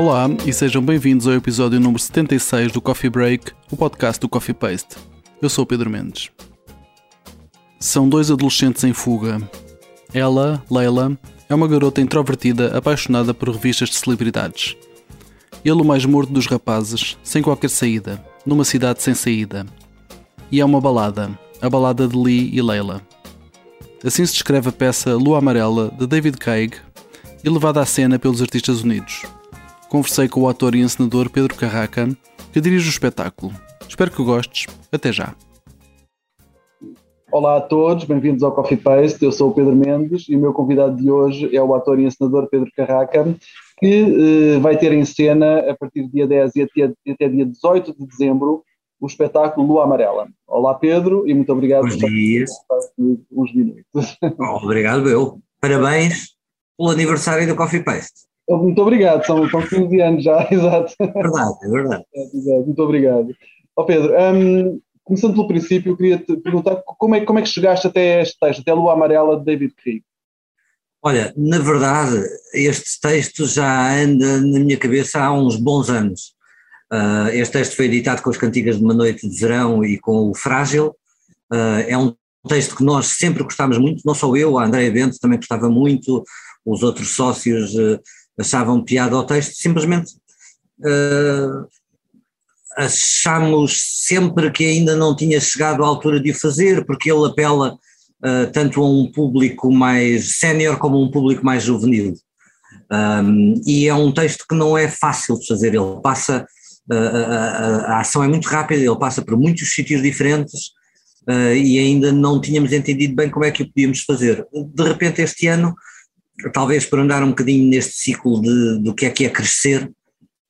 Olá e sejam bem-vindos ao episódio número 76 do Coffee Break, o podcast do Coffee Paste. Eu sou o Pedro Mendes. São dois adolescentes em fuga. Ela, Leila, é uma garota introvertida apaixonada por revistas de celebridades. Ele, o mais morto dos rapazes, sem qualquer saída, numa cidade sem saída. E é uma balada, a balada de Lee e Leila. Assim se descreve a peça Lua Amarela de David Craig e levada à cena pelos Artistas Unidos. Conversei com o ator e encenador Pedro Carraca, que dirige o espetáculo. Espero que gostes. Até já. Olá a todos, bem-vindos ao Coffee Paste. Eu sou o Pedro Mendes e o meu convidado de hoje é o ator e encenador Pedro Carraca, que uh, vai ter em cena a partir do dia 10 e até, até dia 18 de dezembro o espetáculo Lua Amarela. Olá Pedro e muito obrigado Bons por dias. uns minutos. Obrigado eu. Parabéns pelo aniversário do Coffee Paste. Muito obrigado, são, são 15 anos já, exato. Verdade, é verdade. É, muito obrigado. Ó oh, Pedro, um, começando pelo princípio, eu queria te perguntar como é, como é que chegaste até este texto, até a Lua Amarela de David Krieg? Olha, na verdade, este texto já anda na minha cabeça há uns bons anos. Uh, este texto foi editado com as cantigas de uma noite de verão e com o Frágil. Uh, é um texto que nós sempre gostámos muito, não só eu, a Andréia Bento também gostava muito, os outros sócios uh, achavam piada ao texto, simplesmente uh, sempre que ainda não tinha chegado à altura de o fazer, porque ele apela uh, tanto a um público mais sénior como a um público mais juvenil. Um, e é um texto que não é fácil de fazer, ele passa, uh, a, a, ação é muito rápida, ele passa por muitos sítios diferentes uh, e ainda não tínhamos entendido bem como é que o podíamos fazer. De repente este ano talvez por andar um bocadinho neste ciclo de, do que é que é crescer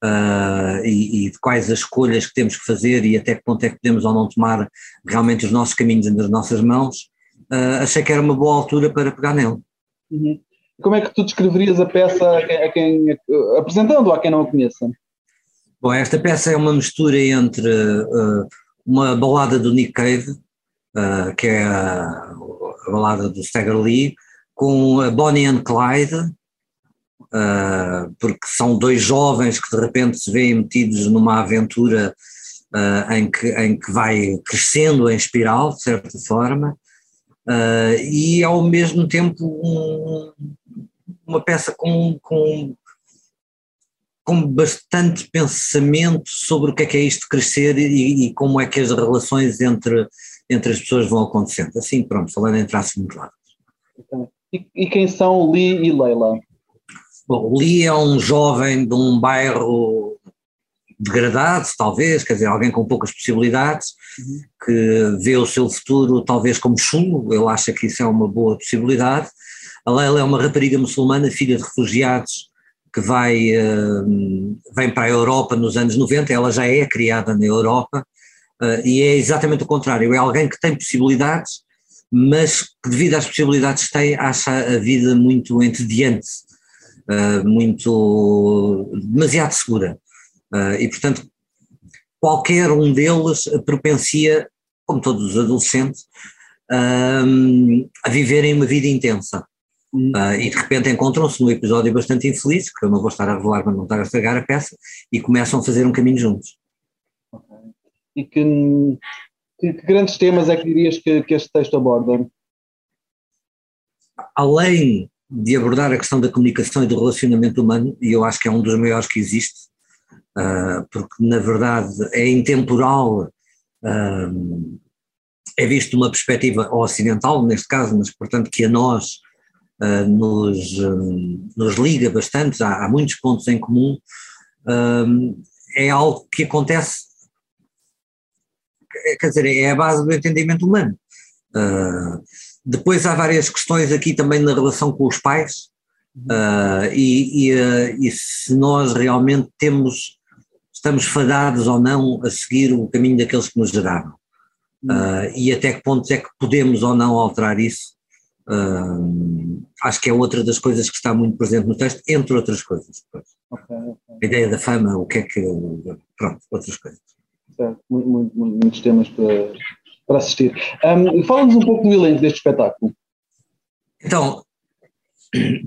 uh, e, e, de quais as escolhas que temos que fazer e até que ponto é que podemos ou não tomar realmente os nossos caminhos nas nossas mãos, uh, achei que era uma boa altura para pegar nele. Uhum. Como é que tu descreverias a peça a quem, a quem apresentando a quem não a conheça? Bom, esta peça é uma mistura entre uh, uma balada do Nick Cave, que é a, a balada do Stagger Lee, com a Bonnie and Clyde, uh, porque são dois jovens que de repente se veem metidos numa aventura uh, em, que, em que vai crescendo em espiral, de certa forma, uh, e ao mesmo tempo um, uma peça com, com, com bastante pensamento sobre o que é que é isto de crescer e, e como é que as relações entre, entre as pessoas vão acontecendo. Assim, pronto, falando em traços muito claros. E, e quem são Lee e Leila? Bom, Lee é um jovem de um bairro degradado, talvez, quer dizer, alguém com poucas possibilidades, uhum. que vê o seu futuro talvez como chulo, ele acha que isso é uma boa possibilidade. A Leila é uma rapariga muçulmana, filha de refugiados, que vai, uh, vem para a Europa nos anos 90, ela já é criada na Europa, uh, e é exatamente o contrário, é alguém que tem possibilidades, mas devido às possibilidades que tem, acha a vida muito entediante, uh, muito demasiado segura. Uh, e portanto, qualquer um deles propencia, como todos os adolescentes, uh, a viverem uma vida intensa. Uh, e de repente encontram-se num episódio bastante infeliz, que eu não vou estar a revelar para não estar a estragar a peça, e começam a fazer um caminho juntos. Okay. E que que, que, grandes temas é que dirias que, que este texto aborda? Além de abordar a questão da comunicação e do relacionamento humano, e eu acho que é um dos maiores que existe, uh, porque na verdade é intemporal, uh, é visto de uma perspectiva ocidental, neste caso, mas portanto que a nós uh, nos, nos liga bastante, há, há, muitos pontos em comum, é algo que acontece quer dizer, é a base do entendimento humano. Uh, depois há várias questões aqui também na relação com os pais, uh, e, e, uh, e, se nós realmente temos, estamos fadados ou não a seguir o caminho daqueles que nos geraram. e até que pontos é que podemos ou não alterar isso. acho que é outra das coisas que está muito presente no texto, entre outras coisas. Okay, okay. A ideia da fama, o que é que. Pronto, outras coisas Muito, muito, muitos temas para, para assistir. Um, Fala-nos um pouco do elenco deste espetáculo. Então,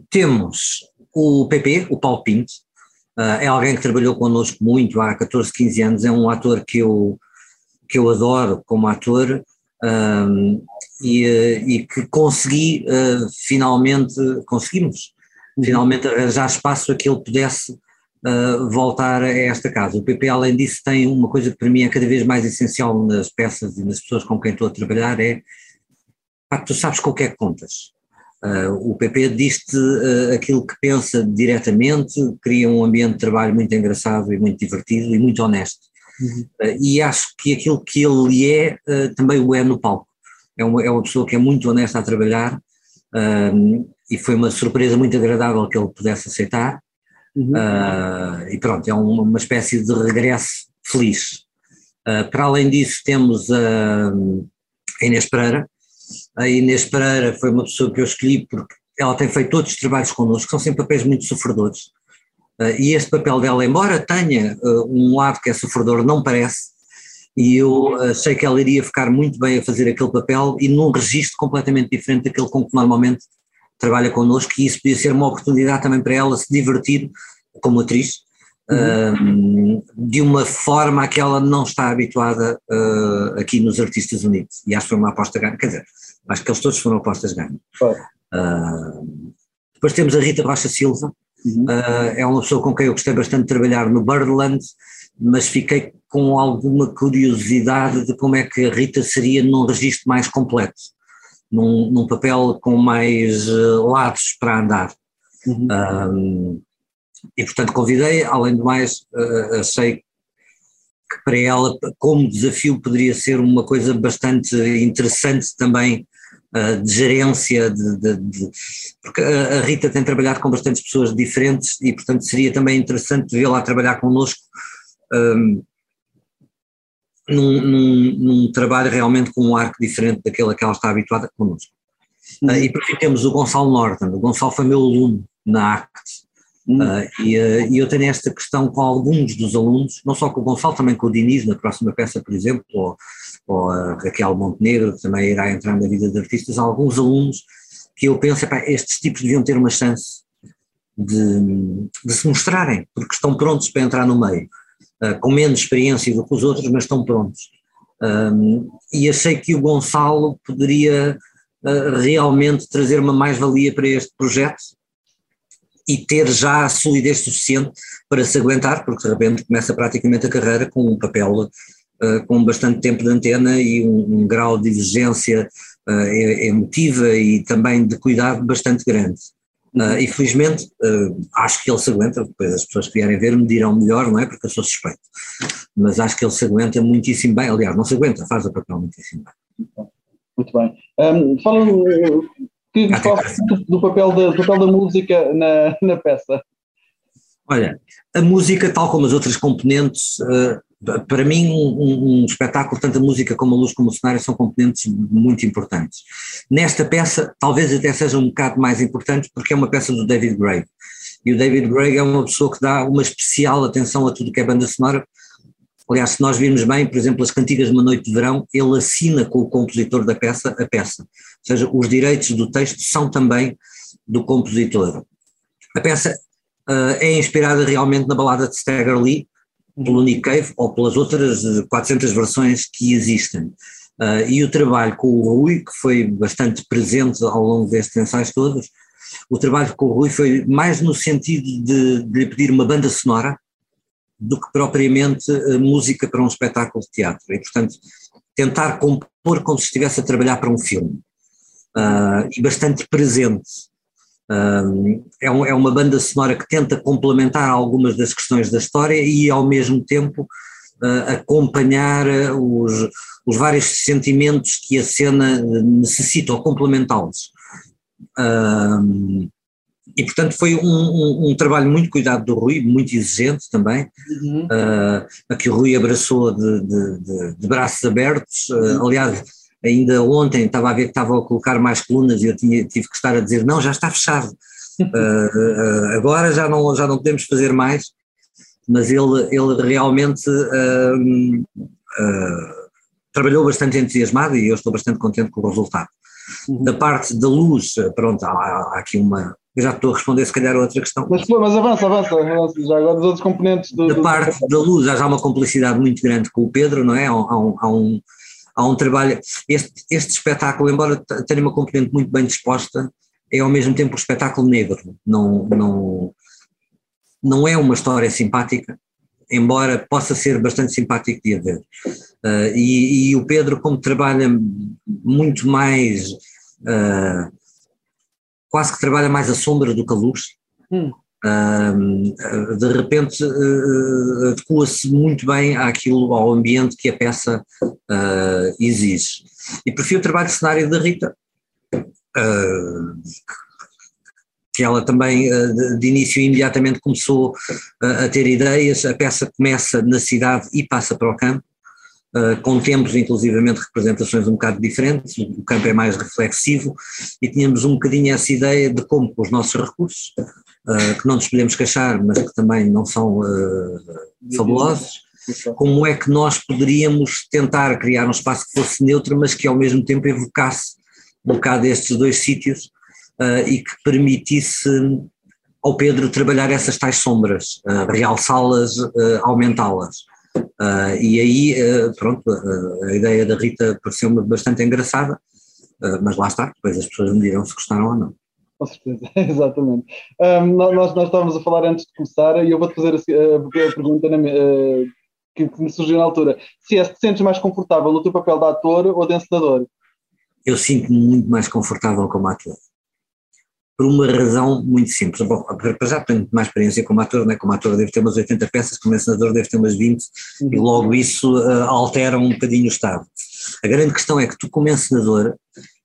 temos o PP, o Paulo Pinto, Uh, é alguém que trabalhou connosco muito há 14, 15 anos, é um ator que eu, que eu adoro como ator um, e, e, que consegui uh, finalmente, conseguimos uhum. finalmente arranjar espaço a que ele pudesse uh, voltar a esta casa. O PP, além disso, tem uma coisa que para mim é cada vez mais essencial nas peças e nas pessoas com quem estou a trabalhar, é pá, tu sabes com o que é que contas. Uh, o PP diz-te uh, aquilo que pensa diretamente, cria um ambiente de trabalho muito engraçado e muito divertido e muito honesto. Uhum. Uh, e acho que aquilo que ele é, também o é no palco. É uma, é uma pessoa que é muito honesta a trabalhar e foi uma surpresa muito agradável que ele pudesse aceitar. Uhum. e pronto, é uma, uma, espécie de regresso feliz. para além disso, temos a Inês Pereira, a Inês Pereira foi uma pessoa que eu escolhi porque ela tem feito todos os trabalhos connosco, são sempre papéis muito sofredores. Uh, e este papel dela, embora tenha uh, um lado que é sofredor, não parece, e eu achei que ela iria ficar muito bem a fazer aquele papel e num registro completamente diferente daquele com que normalmente trabalha connosco, e isso podia ser uma oportunidade também para ela se divertir como atriz, uhum. uh, de uma forma a que ela não está habituada aqui nos Artistas Unidos. E acho que foi uma aposta grande, quer dizer, Acho que eles todos foram apostas ganhas. Uh, depois temos a Rita Rocha Silva, uhum. uh, é uma pessoa com quem eu gostei bastante de trabalhar no Birdland, mas fiquei com alguma curiosidade de como é que a Rita seria num registro mais completo, num, num papel com mais uh, lados para andar. Uhum. e portanto convidei, além do mais, achei que para ela, como desafio, poderia ser uma coisa bastante interessante também de gerência, de, de, de, porque a Rita tem trabalhado com bastantes pessoas diferentes e, portanto, seria também interessante vê-la trabalhar connosco um, num, num, num, trabalho realmente com um arco diferente daquele a que ela está habituada connosco. Uhum. Uh, e por fim temos o Gonçalo Norton. O Gonçalo foi meu aluno na ACT. Uhum. Uh, e, uh, e, eu tenho esta questão com alguns dos alunos, não só com o Gonçalo, também com o Diniz, na próxima peça, por exemplo, ou, ou a Raquel Montenegro, que também irá entrar na vida de artistas, alguns alunos que eu penso, estes tipos deviam ter uma chance de, de, se mostrarem, porque estão prontos para entrar no meio, uh, com menos experiência do que os outros, mas estão prontos. Um, e achei que o Gonçalo poderia uh, realmente trazer uma mais-valia para este projeto e ter já a solidez suficiente para se aguentar, porque de repente começa praticamente a carreira com um papel uh, com bastante tempo de antena e um, um grau de exigência uh, emotiva e também de cuidado bastante grande. Uh, e felizmente uh, acho que ele se aguenta, depois as pessoas que vierem ver me dirão melhor, não é? Porque eu sou suspeito. Mas acho que ele se aguenta muitíssimo bem, aliás, não se aguenta, faz o papel muitíssimo bem. Muito bem. Um, fala que gostaste ah, do, papel da, do papel da música na, na peça? Olha, a música, tal como as outras componentes, uh, para mim, um, um, espetáculo, tanto a música como a luz como o cenário, são componentes muito importantes. Nesta peça, talvez até seja um bocado mais importante, porque é uma peça do David Gray. E o David Gray é uma pessoa que dá uma especial atenção a tudo que é banda sonora. Aliás, se nós virmos bem, por exemplo, as cantigas de uma noite de verão, ele assina com o compositor da peça a peça. Ou seja, os direitos do texto são também do compositor. A peça uh, é inspirada realmente na balada de Stagger Lee, pelo Nick Cave ou pelas outras 400 versões que existem. Uh, e o trabalho com o Rui, que foi bastante presente ao longo destes ensaios todos, o trabalho com o Rui foi mais no sentido de, de lhe pedir uma banda sonora do que propriamente uh, música para um espetáculo de teatro. E, portanto, tentar compor como se estivesse a trabalhar para um filme. Uh, e bastante presente. É, um, é, uma banda sonora que tenta complementar algumas das questões da história e, ao mesmo tempo, uh, acompanhar ah, os, os, vários sentimentos que a cena necessita ou complementá-los. e, portanto, foi um, um, um, trabalho muito cuidado do Rui, muito exigente também, uhum. uh, a que o Rui abraçou de, de, de, de braços abertos. Uh, aliás, ainda ontem estava a ver que estava a colocar mais colunas e eu tinha, tive que estar a dizer, não, já está fechado, uh, uh, agora já não, já não podemos fazer mais, mas ele, ele realmente uh, trabalhou bastante entusiasmado e eu estou bastante contente com o resultado. Uhum. Da parte da luz, pronto, há, há aqui uma, Eu já estou a responder, se calhar, a outra questão. Mas, mas avança, avança, avança, já agora dos outros componentes. Do, da parte do... da luz, há já uma complicidade muito grande com o Pedro, não é? Há, um, há um, há um trabalho. Este, este espetáculo, embora tenha uma componente muito bem disposta, é ao mesmo tempo um espetáculo negro. Não, não, não é uma história simpática, embora possa ser bastante simpático de a ver. Uh, e, e, o Pedro, como trabalha muito mais, uh, quase que trabalha mais a sombra do que a luz, hum. De repente adequa-se muito bem àquilo, ao ambiente que a peça exige. E prefiro o trabalho de cenário da Rita, que ela também de início imediatamente começou a ter ideias, a peça começa na cidade e passa para o campo, uh, com tempos inclusivamente representações um bocado diferentes, o campo é mais reflexivo e tínhamos um bocadinho essa ideia de como com os nossos recursos, uh, que não nos podemos queixar, mas que também não são uh, fabulosos, como é que nós poderíamos tentar criar um espaço que fosse neutro, mas que ao mesmo tempo evocasse um bocado estes dois sítios e que permitisse ao Pedro trabalhar essas tais sombras, realçá-las, aumentá-las. Uh, e aí, uh, pronto, uh, a ideia da Rita pareceu-me bastante engraçada, mas lá está, depois as pessoas me dirão se gostaram ou não. Com certeza, exatamente. Um, nós, nós estávamos a falar antes de começar e eu vou-te fazer a, a pergunta na, que, que, me surgiu na altura. Se é, te sentes mais confortável no teu papel de ator ou de encenador? Eu sinto-me muito mais confortável como ator por uma razão muito simples. Bom, para já tenho mais experiência como ator, né? como ator devo ter umas 80 peças, como encenador devo ter umas 20, uhum. e logo isso uh, altera um bocadinho o estado. A grande questão é que tu como encenador,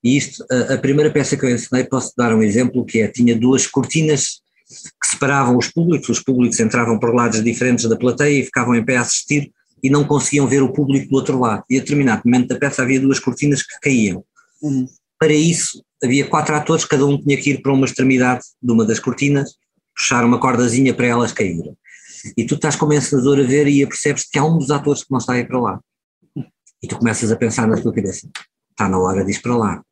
e isto, uh, a primeira peça que eu ensinei, posso dar um exemplo, que é, tinha duas cortinas que separavam os públicos, os públicos entravam por lados diferentes da plateia e ficavam em pé a assistir e não conseguiam ver o público do outro lado. E a determinado momento da peça havia duas cortinas que caíam. Uhum. Para isso, havia quatro atores, cada um tinha que ir para uma extremidade de uma das cortinas, puxar uma cordazinha para elas caírem. E tu estás como encenador a ver e percebes que há um dos atores que não está a ir para lá. E tu começas a pensar na tua cabeça, está na hora de ir para lá.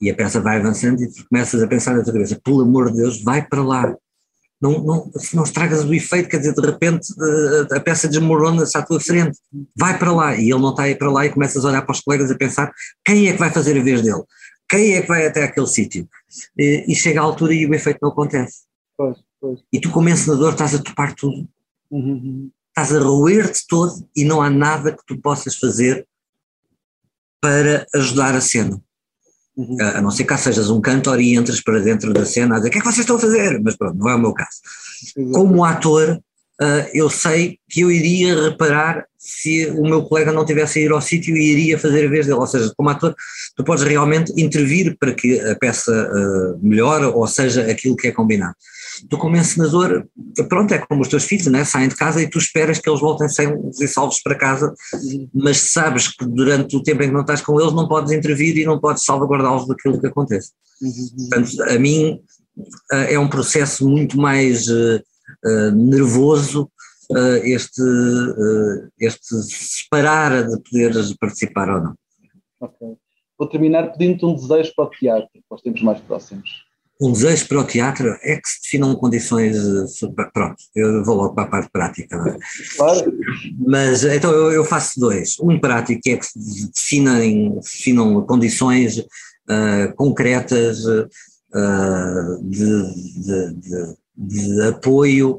E a peça vai avançando e tu começas a pensar na tua cabeça, pelo amor de Deus, vai para lá. Não, não, não estragas o efeito, quer dizer, de repente a peça desmorona-se à tua frente, vai para lá, e ele não está a ir para lá e começas a olhar para os colegas a pensar quem é que vai fazer a vez dele, quem é que vai até aquele sítio? E, e, chega à altura e o efeito não acontece. Pois, pois. E tu como encenador estás a topar tudo, uhum. estás a roer-te todo e não há nada que tu possas fazer para ajudar a cena. Uhum. A, não ser que sejas um cantor e entres para dentro da cena a dizer o que é que vocês estão a fazer, mas pronto, não é o meu caso. Como ator, uh, eu sei que eu iria reparar se o meu colega não tivesse a ir ao sítio e iria fazer a vez dele. Ou seja, como ator, tu podes realmente intervir para que a peça uh, melhore ou seja aquilo que é combinado. Tu, como encenador, pronto, é como os teus filhos, né? saem de casa e tu esperas que eles voltem sem e salvos para casa, mas sabes que durante o tempo em que não estás com eles não podes intervir e não podes salvaguardá-los daquilo que acontece. Portanto, a mim uh, é um processo muito mais. Uh, nervoso uh, este, uh, este separar de poderes participar ou não. Ok. Vou terminar pedindo-te um desejo para o teatro, para os tempos mais próximos. Um desejo para o teatro é que se definam condições. Pronto, eu vou logo para a parte prática. É? Claro. Mas então eu, eu, faço dois. Um prático é que se definam, definam condições uh, concretas uh, de, de, de, de apoio,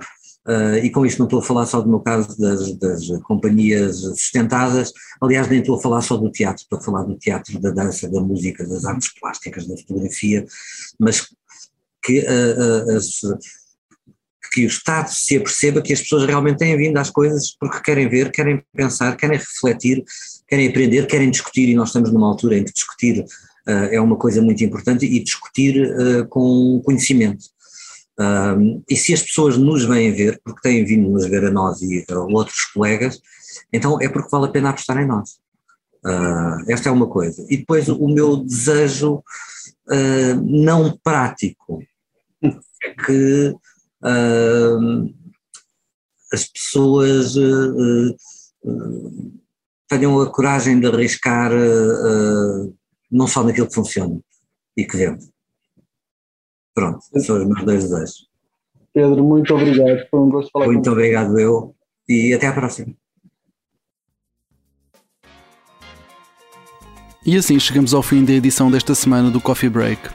uh, e com isto não estou a falar só do meu caso das, das, companhias sustentadas, aliás nem estou a falar só do teatro, estou a falar do teatro, da dança, da música, das artes plásticas, da fotografia, mas que, uh, uh, as, que o Estado se aperceba que as pessoas realmente têm vindo às coisas porque querem ver, querem pensar, querem refletir, querem aprender, querem discutir, e nós estamos numa altura em que discutir é uma coisa muito importante e discutir com conhecimento. Um, e se as pessoas nos vêm ver, porque têm vindo nos ver a nós e a outros colegas, então é porque vale a pena apostar em nós. Uh, esta é uma coisa. E depois o meu desejo uh, não prático é que uh, as pessoas tenham a coragem de arriscar não só naquilo que funciona e que vende Pronto, são os meus dois desejos. Pedro, muito obrigado. Foi um gosto falar Muito obrigado, eu. E até à próxima. E assim chegamos ao fim da edição desta semana do Coffee Break.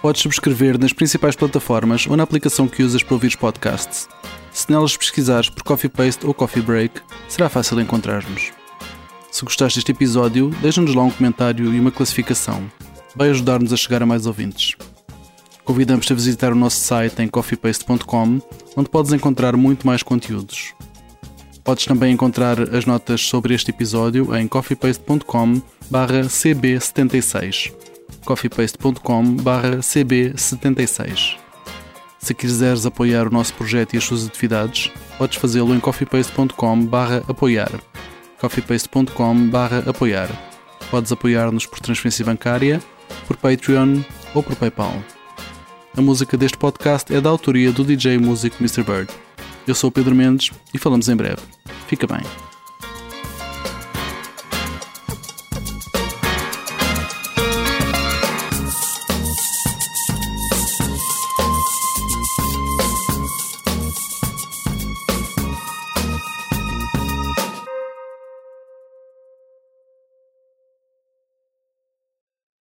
Podes subscrever nas principais plataformas ou na aplicação que usas para ouvir os podcasts. Se nelas pesquisares por Coffee Paste ou Coffee Break, será fácil encontrar-nos. Se gostaste deste episódio, deixa-nos lá um comentário e uma classificação. Vai ajudar-nos a chegar a mais ouvintes. Convidamos-te a visitar o nosso site em coffeepaste.com, onde podes encontrar muito mais conteúdos. Podes também encontrar as notas sobre este episódio em coffeepaste.com cb76 coffeepaste.com cb76 Se quiseres apoiar o nosso projeto e as suas atividades, podes fazê-lo em coffeepaste.com apoiar coffeepaste.com apoiar Podes apoiar-nos por transferência bancária, por Patreon ou por Paypal. A música deste podcast é da autoria do DJ músico Mr. Bird. Eu sou o Pedro Mendes e falamos em breve. Fica bem.